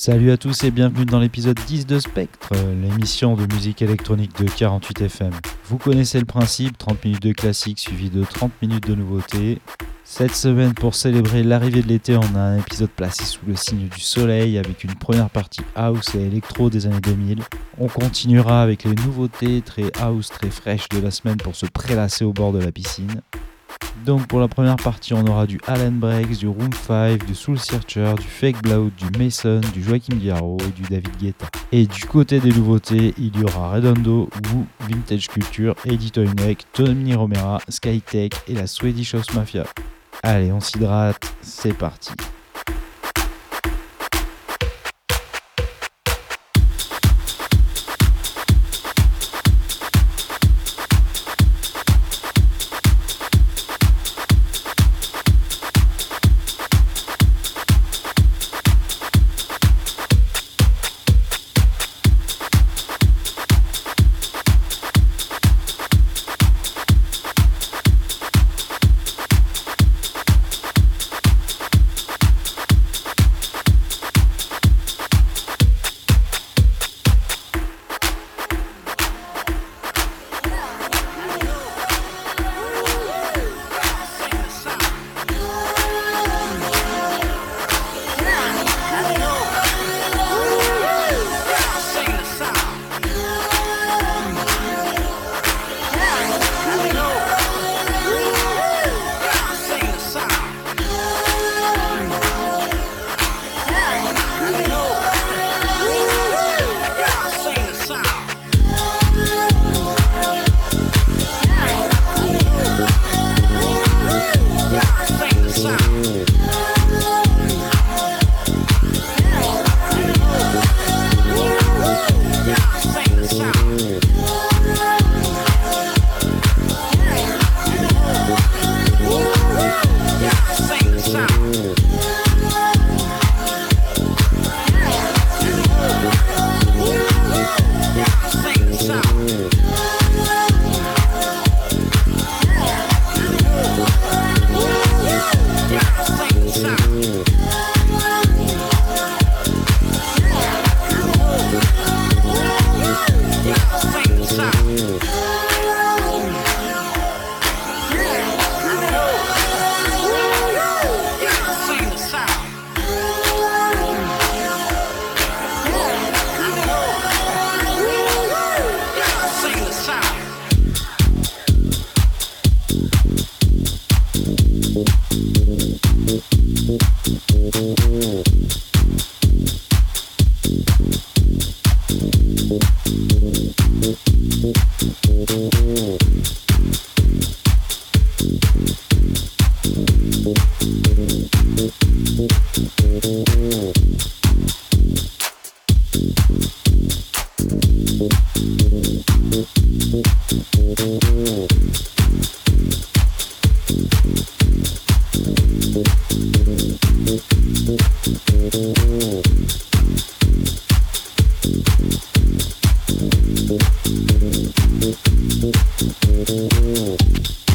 Salut à tous et bienvenue dans l'épisode 10 de Spectre, l'émission de musique électronique de 48 FM. Vous connaissez le principe, 30 minutes de classique suivi de 30 minutes de nouveautés. Cette semaine, pour célébrer l'arrivée de l'été, on a un épisode placé sous le signe du soleil avec une première partie house et électro des années 2000. On continuera avec les nouveautés très house, très fraîches de la semaine pour se prélasser au bord de la piscine. Donc pour la première partie, on aura du Alan Breaks, du Room 5, du Soul Searcher, du Fake Blood, du Mason, du Joachim Garraud et du David Guetta. Et du côté des nouveautés, il y aura Redondo, Woo, Vintage Culture, Edith Neck, Tony Romera, Skytech et la Swedish House Mafia. Allez, on s'hydrate, c'est parti. Thank you.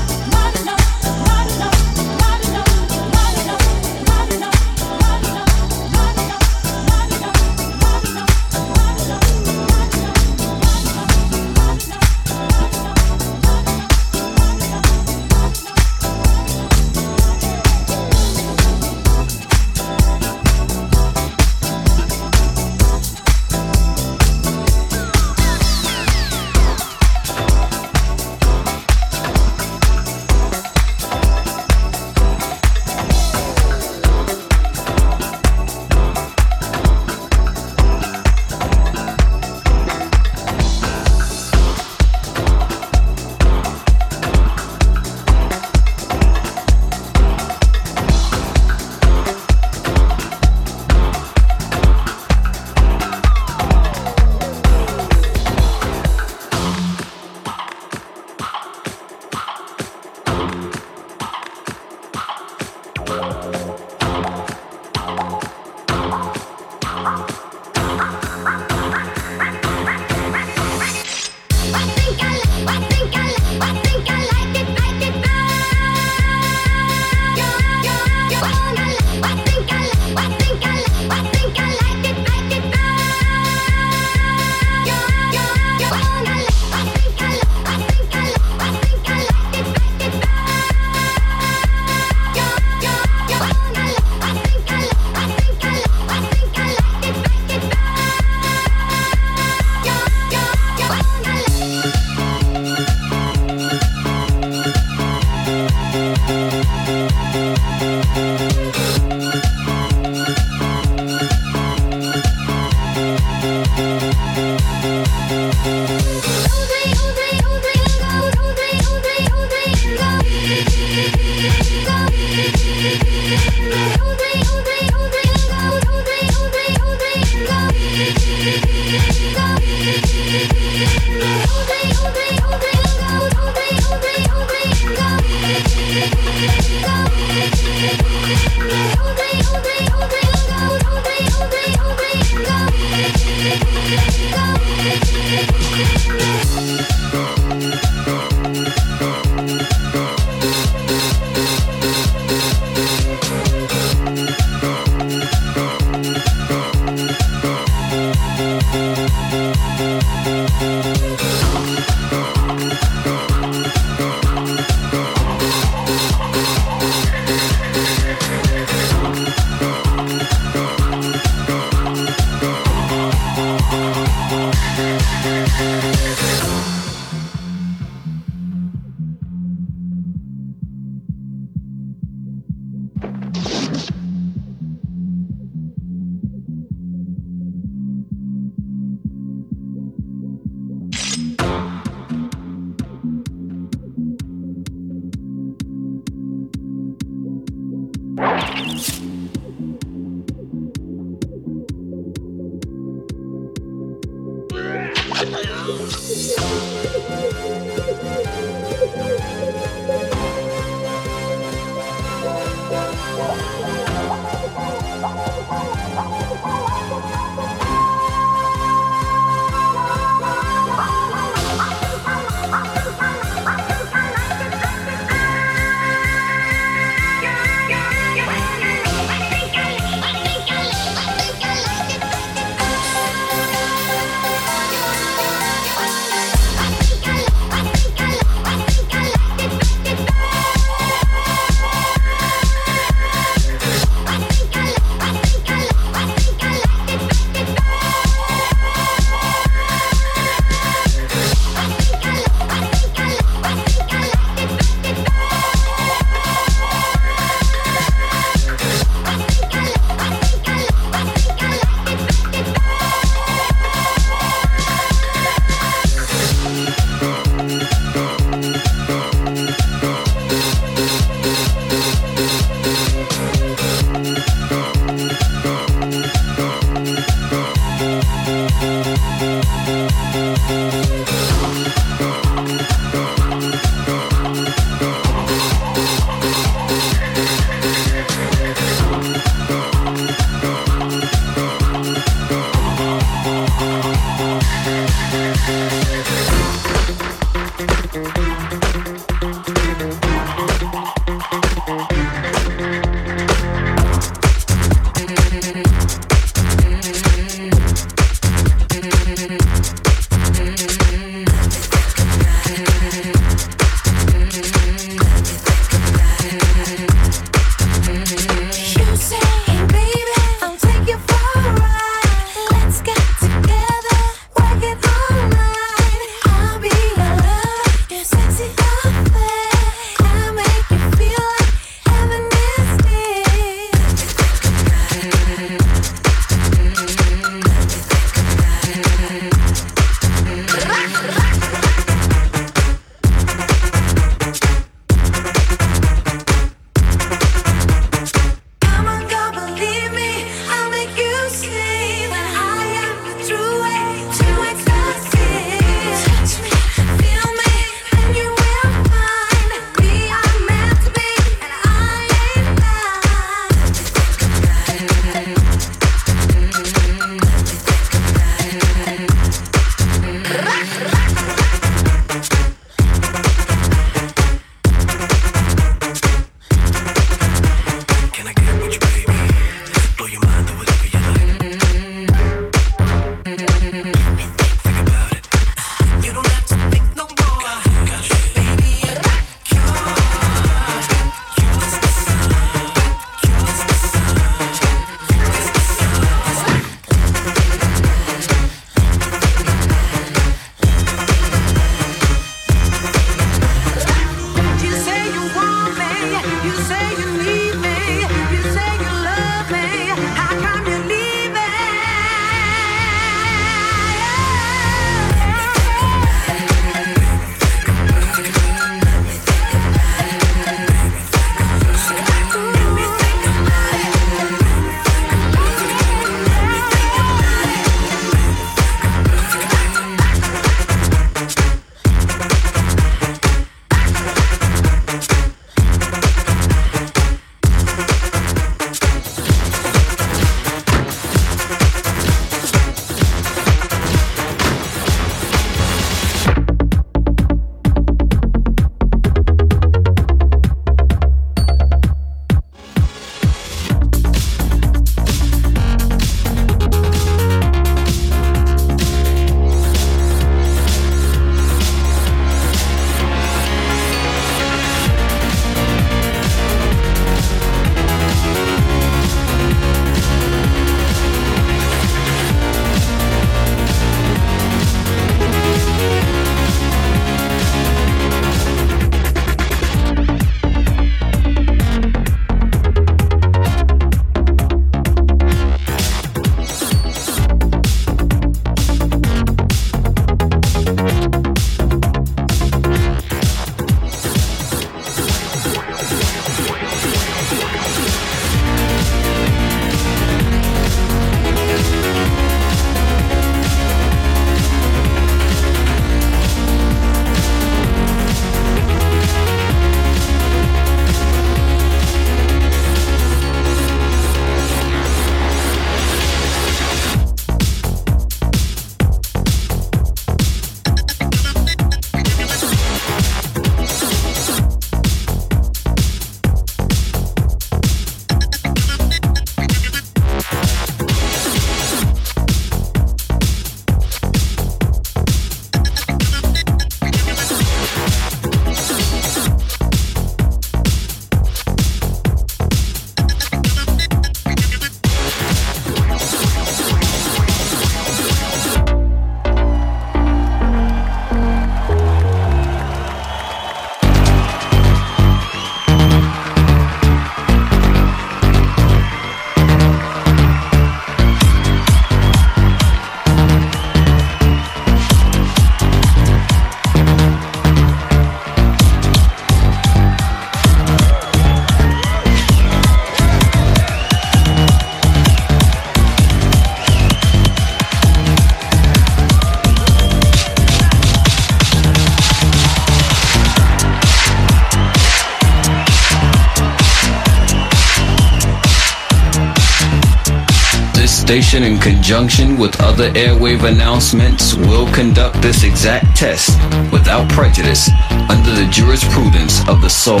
Station in conjunction with other airwave announcements will conduct this exact test without prejudice under the jurisprudence of the soul,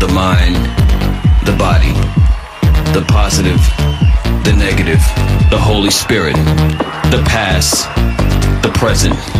the mind, the body, the positive, the negative, the Holy Spirit, the past, the present,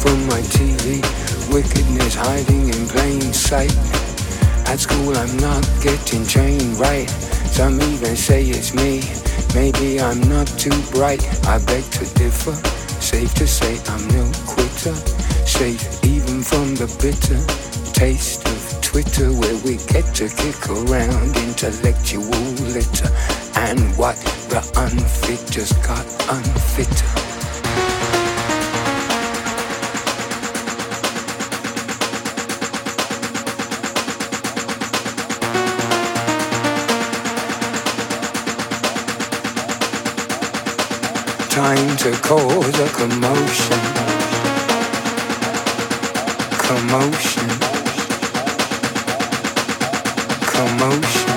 from my TV. Wickedness hiding in plain sight. At school I'm not getting trained right. Some even say it's me. Maybe I'm not too bright. I beg to differ. Safe to say I'm no quitter. Safe even from the bitter taste of Twitter where we get to kick around intellectual litter. And what the unfit just got unfitter. To cause a commotion. Commotion. Commotion.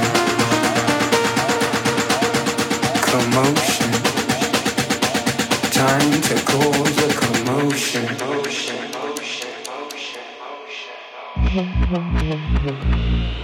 Commotion. Time to cause a commotion. bustling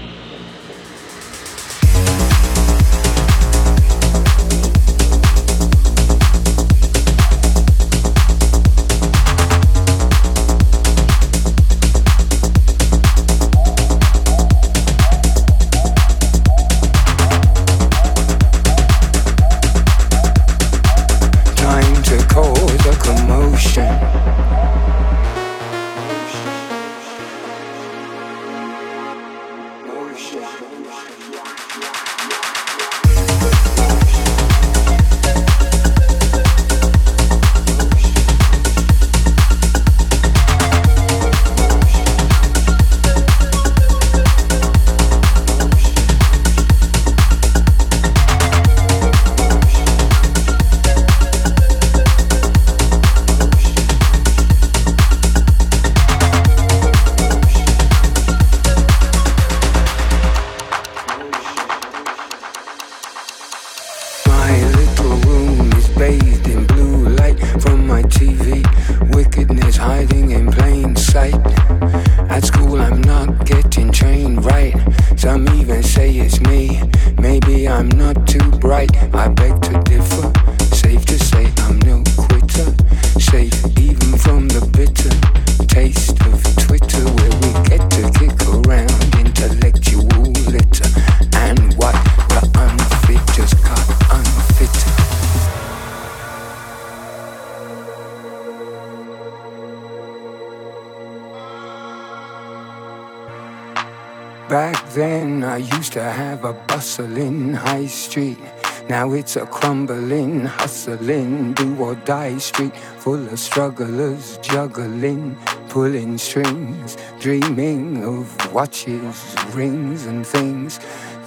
it's crumbling, hustling, do or die street full of strugglers juggling, pulling strings, dreaming of watches, rings, and things.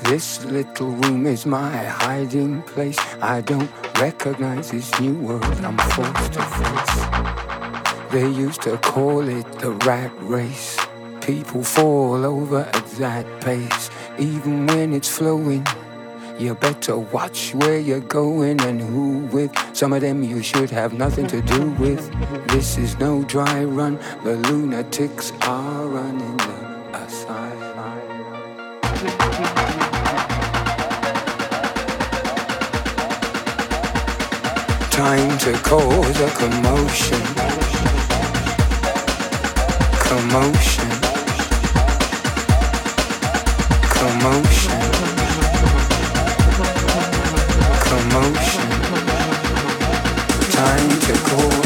This little room is my hiding place. I don't recognize this new world I'm forced to face. They used to call it the rat race. People fall over at that pace even when it's flowing. You better watch where you're going and who with. Some of them you should have nothing to do with. This is no dry run. The lunatics are running the asylum. Time to cause a commotion. Commotion. Commotion. Commotion. Time to cause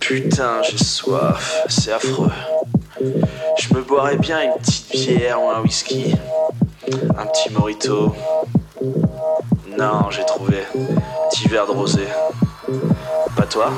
Putain, j'ai soif, c'est affreux. Je me boirais bien une petite bière ou un whisky, un petit morito, non, j'ai trouvé. Petit verre de rosé. Pas toi?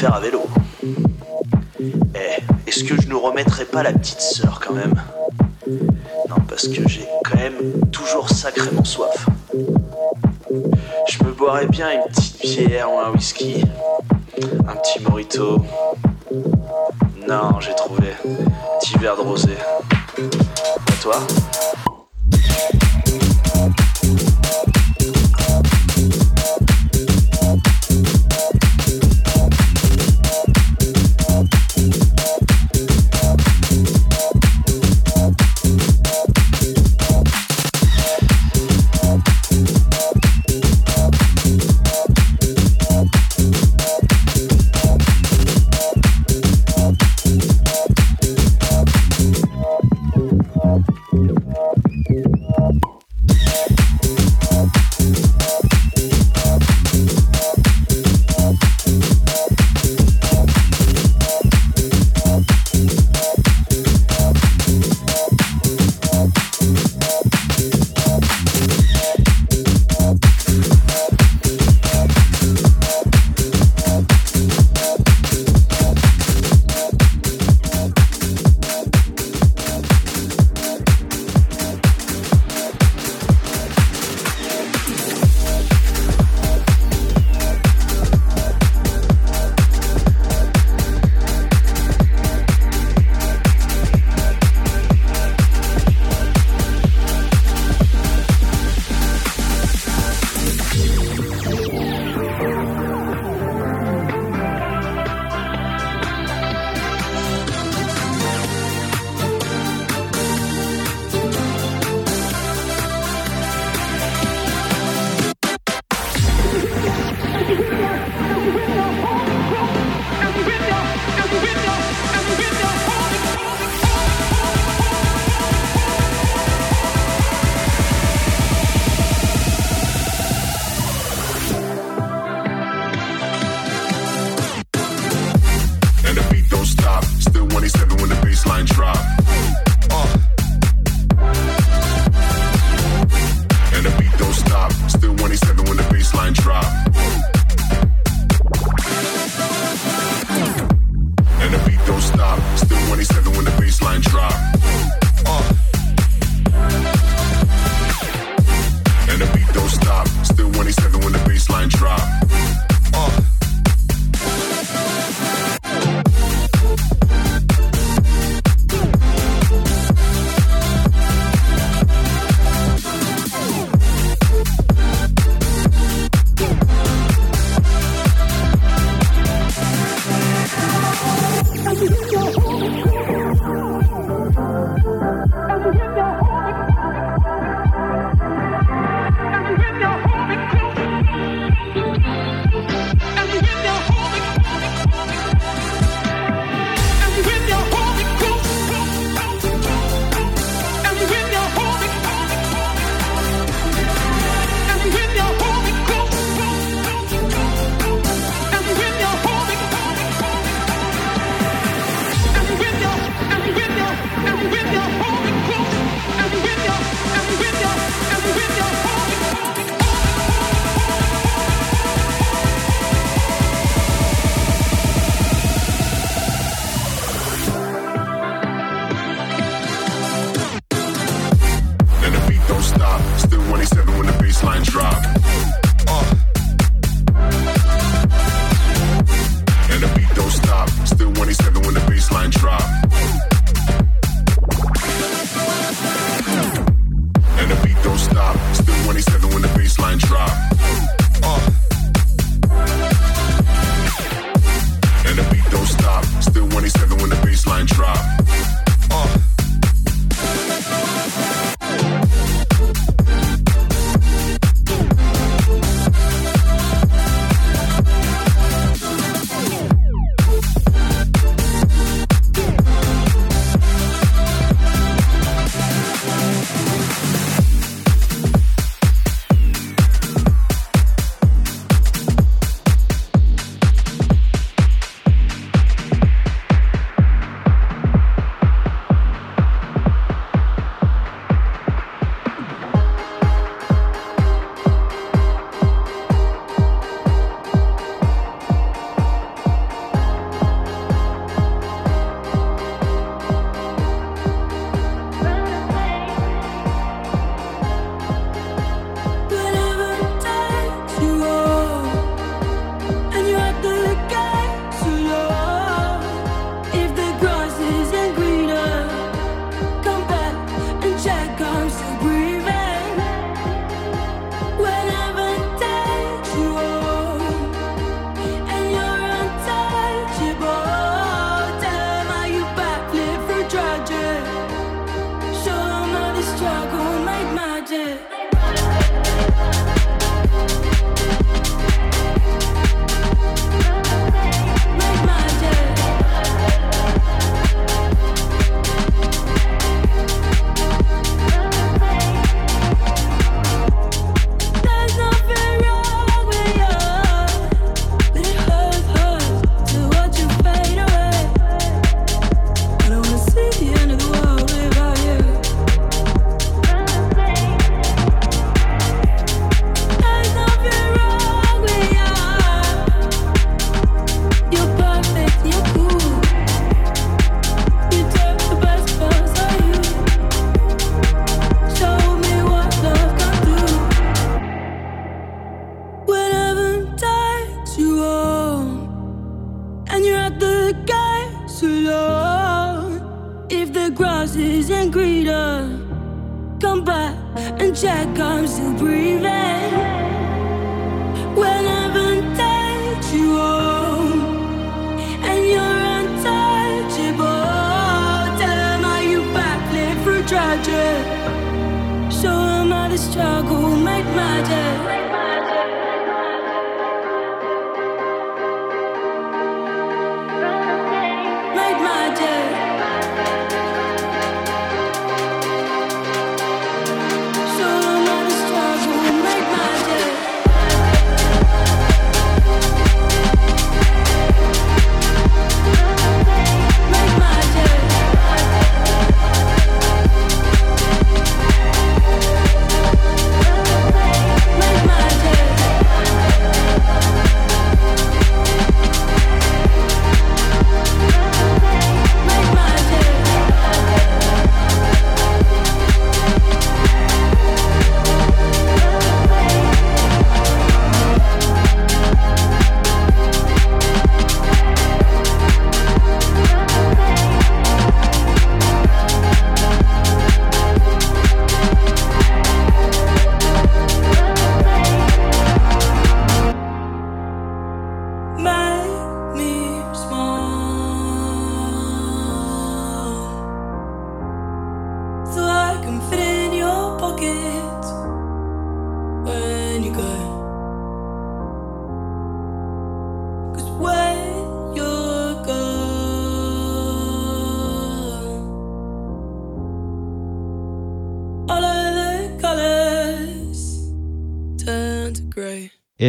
Faire à vélo. Eh, est-ce que je nous remettrai pas la petite sœur quand même? Non, parce que j'ai quand même toujours sacrément soif. Je me boirais bien une petite bière ou un whisky. Un petit morito. Non, j'ai trouvé. Petit verre de rosé. À toi?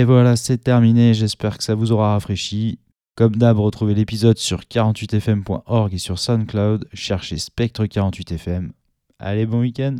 Et voilà, c'est terminé. J'espère que ça vous aura rafraîchi. Comme d'hab, retrouvez l'épisode sur 48fm.org et sur SoundCloud. Cherchez Spectre 48fm. Allez, bon week-end!